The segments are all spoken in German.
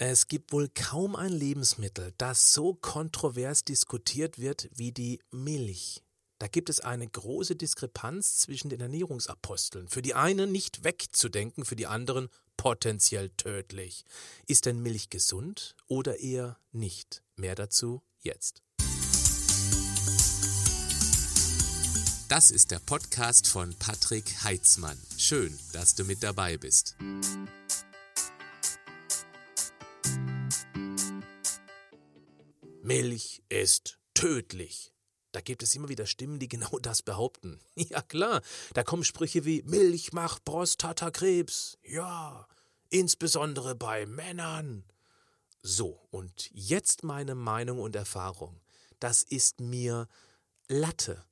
Es gibt wohl kaum ein Lebensmittel, das so kontrovers diskutiert wird wie die Milch. Da gibt es eine große Diskrepanz zwischen den Ernährungsaposteln. Für die einen nicht wegzudenken, für die anderen potenziell tödlich. Ist denn Milch gesund oder eher nicht? Mehr dazu jetzt. Das ist der Podcast von Patrick Heitzmann. Schön, dass du mit dabei bist. Milch ist tödlich. Da gibt es immer wieder Stimmen, die genau das behaupten. Ja klar, da kommen Sprüche wie Milch macht Prostatakrebs. Ja, insbesondere bei Männern. So, und jetzt meine Meinung und Erfahrung. Das ist mir Latte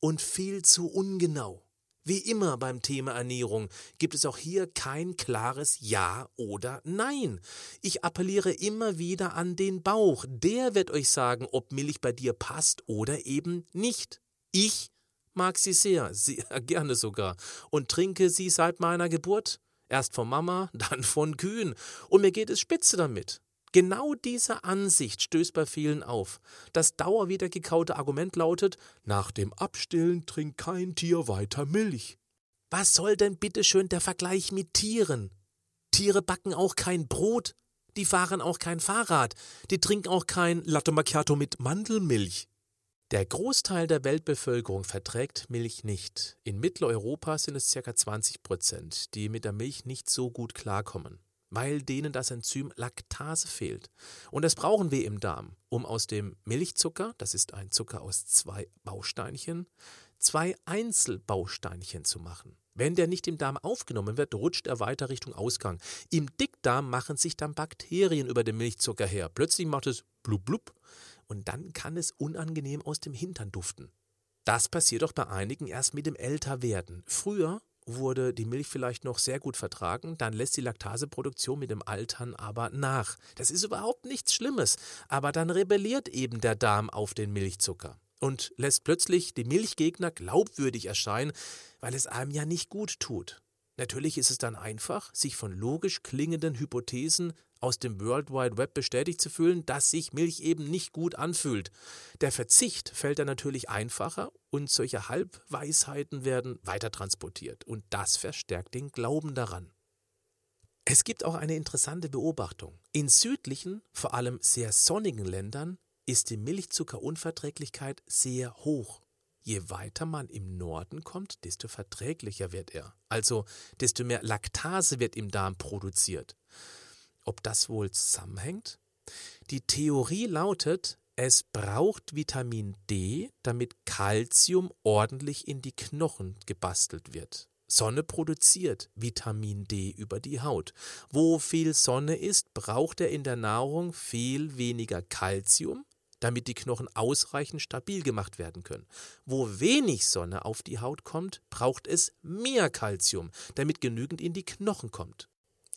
und viel zu ungenau. Wie immer beim Thema Ernährung gibt es auch hier kein klares Ja oder Nein. Ich appelliere immer wieder an den Bauch. Der wird euch sagen, ob Milch bei dir passt oder eben nicht. Ich mag sie sehr, sehr gerne sogar, und trinke sie seit meiner Geburt. Erst von Mama, dann von Kühen. Und mir geht es spitze damit. Genau diese Ansicht stößt bei vielen auf. Das dauerwiedergekaute Argument lautet, nach dem Abstillen trinkt kein Tier weiter Milch. Was soll denn bitteschön der Vergleich mit Tieren? Tiere backen auch kein Brot, die fahren auch kein Fahrrad, die trinken auch kein Latte Macchiato mit Mandelmilch. Der Großteil der Weltbevölkerung verträgt Milch nicht. In Mitteleuropa sind es ca. 20 Prozent, die mit der Milch nicht so gut klarkommen weil denen das Enzym Laktase fehlt. Und das brauchen wir im Darm, um aus dem Milchzucker, das ist ein Zucker aus zwei Bausteinchen, zwei Einzelbausteinchen zu machen. Wenn der nicht im Darm aufgenommen wird, rutscht er weiter Richtung Ausgang. Im Dickdarm machen sich dann Bakterien über den Milchzucker her. Plötzlich macht es blub blub und dann kann es unangenehm aus dem Hintern duften. Das passiert doch bei einigen erst mit dem Älterwerden. Früher wurde die Milch vielleicht noch sehr gut vertragen, dann lässt die Laktaseproduktion mit dem Altern aber nach. Das ist überhaupt nichts Schlimmes, aber dann rebelliert eben der Darm auf den Milchzucker und lässt plötzlich die Milchgegner glaubwürdig erscheinen, weil es einem ja nicht gut tut. Natürlich ist es dann einfach, sich von logisch klingenden Hypothesen aus dem World Wide Web bestätigt zu fühlen, dass sich Milch eben nicht gut anfühlt. Der Verzicht fällt dann natürlich einfacher und solche Halbweisheiten werden weiter transportiert und das verstärkt den Glauben daran. Es gibt auch eine interessante Beobachtung. In südlichen, vor allem sehr sonnigen Ländern ist die Milchzuckerunverträglichkeit sehr hoch. Je weiter man im Norden kommt, desto verträglicher wird er. Also desto mehr Laktase wird im Darm produziert. Ob das wohl zusammenhängt? Die Theorie lautet, es braucht Vitamin D, damit Calcium ordentlich in die Knochen gebastelt wird. Sonne produziert Vitamin D über die Haut. Wo viel Sonne ist, braucht er in der Nahrung viel weniger Calcium, damit die Knochen ausreichend stabil gemacht werden können. Wo wenig Sonne auf die Haut kommt, braucht es mehr Calcium, damit genügend in die Knochen kommt.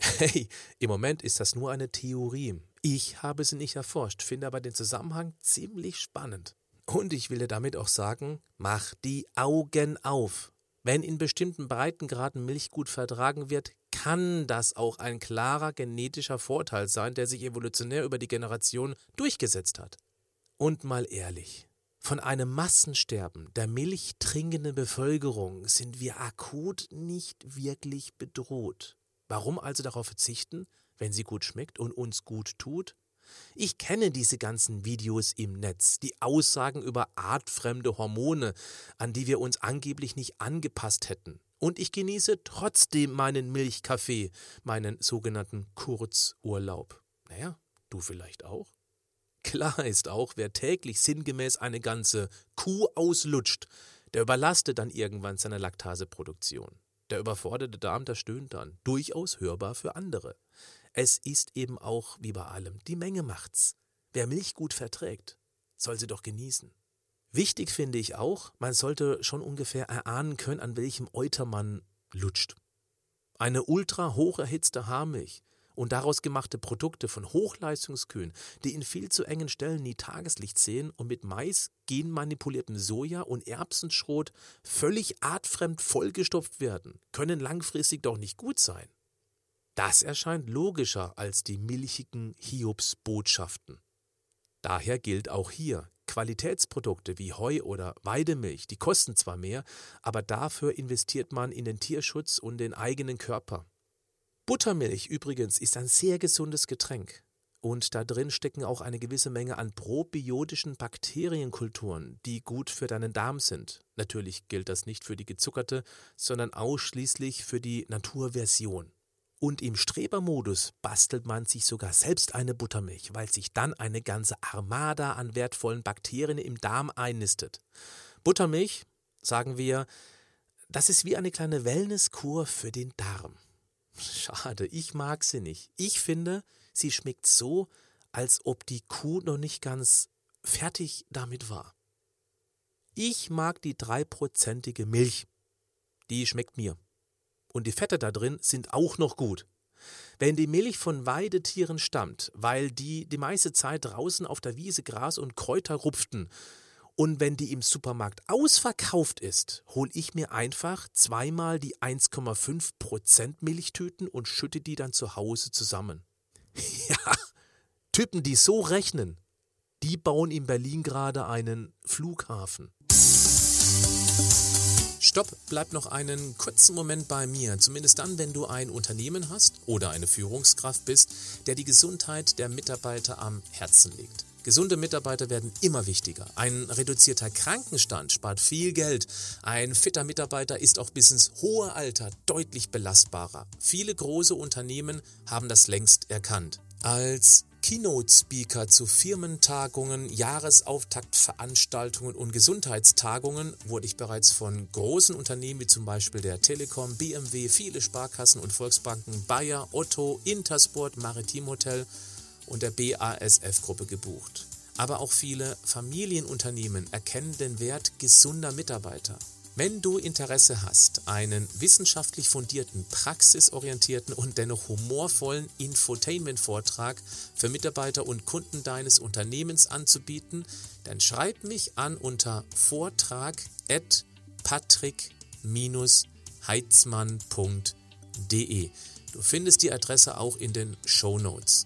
Hey, im Moment ist das nur eine Theorie. Ich habe sie nicht erforscht, finde aber den Zusammenhang ziemlich spannend. Und ich will dir damit auch sagen, mach die Augen auf. Wenn in bestimmten Breitengraden Milch gut vertragen wird, kann das auch ein klarer genetischer Vorteil sein, der sich evolutionär über die Generation durchgesetzt hat. Und mal ehrlich, von einem Massensterben der milchtrinkenden Bevölkerung sind wir akut nicht wirklich bedroht. Warum also darauf verzichten, wenn sie gut schmeckt und uns gut tut? Ich kenne diese ganzen Videos im Netz, die Aussagen über artfremde Hormone, an die wir uns angeblich nicht angepasst hätten. Und ich genieße trotzdem meinen Milchkaffee, meinen sogenannten Kurzurlaub. Naja, du vielleicht auch? Klar ist auch, wer täglich sinngemäß eine ganze Kuh auslutscht, der überlastet dann irgendwann seine Laktaseproduktion. Der überforderte Darm, der stöhnt dann. Durchaus hörbar für andere. Es ist eben auch, wie bei allem, die Menge macht's. Wer Milch gut verträgt, soll sie doch genießen. Wichtig finde ich auch, man sollte schon ungefähr erahnen können, an welchem Euter man lutscht. Eine ultra hoch erhitzte Haarmilch und daraus gemachte Produkte von Hochleistungskühen, die in viel zu engen Stellen nie Tageslicht sehen und mit Mais, genmanipuliertem Soja und Erbsenschrot völlig artfremd vollgestopft werden, können langfristig doch nicht gut sein. Das erscheint logischer als die milchigen Hiobsbotschaften. Daher gilt auch hier, Qualitätsprodukte wie Heu oder Weidemilch, die kosten zwar mehr, aber dafür investiert man in den Tierschutz und den eigenen Körper. Buttermilch übrigens ist ein sehr gesundes Getränk. Und da drin stecken auch eine gewisse Menge an probiotischen Bakterienkulturen, die gut für deinen Darm sind. Natürlich gilt das nicht für die gezuckerte, sondern ausschließlich für die Naturversion. Und im Strebermodus bastelt man sich sogar selbst eine Buttermilch, weil sich dann eine ganze Armada an wertvollen Bakterien im Darm einnistet. Buttermilch, sagen wir, das ist wie eine kleine Wellnesskur für den Darm. Schade, ich mag sie nicht. Ich finde, sie schmeckt so, als ob die Kuh noch nicht ganz fertig damit war. Ich mag die dreiprozentige Milch. Die schmeckt mir und die Fette da drin sind auch noch gut. Wenn die Milch von Weidetieren stammt, weil die die meiste Zeit draußen auf der Wiese Gras und Kräuter rupften, und wenn die im Supermarkt ausverkauft ist, hole ich mir einfach zweimal die 1,5% Milchtüten und schütte die dann zu Hause zusammen. Ja, Typen, die so rechnen, die bauen in Berlin gerade einen Flughafen. Stopp, bleib noch einen kurzen Moment bei mir, zumindest dann, wenn du ein Unternehmen hast oder eine Führungskraft bist, der die Gesundheit der Mitarbeiter am Herzen legt. Gesunde Mitarbeiter werden immer wichtiger. Ein reduzierter Krankenstand spart viel Geld. Ein fitter Mitarbeiter ist auch bis ins hohe Alter deutlich belastbarer. Viele große Unternehmen haben das längst erkannt. Als Keynote-Speaker zu Firmentagungen, Jahresauftaktveranstaltungen und Gesundheitstagungen wurde ich bereits von großen Unternehmen wie zum Beispiel der Telekom, BMW, viele Sparkassen und Volksbanken, Bayer, Otto, Intersport, Maritim Hotel und der BASF-Gruppe gebucht. Aber auch viele Familienunternehmen erkennen den Wert gesunder Mitarbeiter. Wenn du Interesse hast, einen wissenschaftlich fundierten, praxisorientierten und dennoch humorvollen Infotainment-Vortrag für Mitarbeiter und Kunden deines Unternehmens anzubieten, dann schreib mich an unter vortrag@patrick-heitzmann.de. Du findest die Adresse auch in den Show Notes.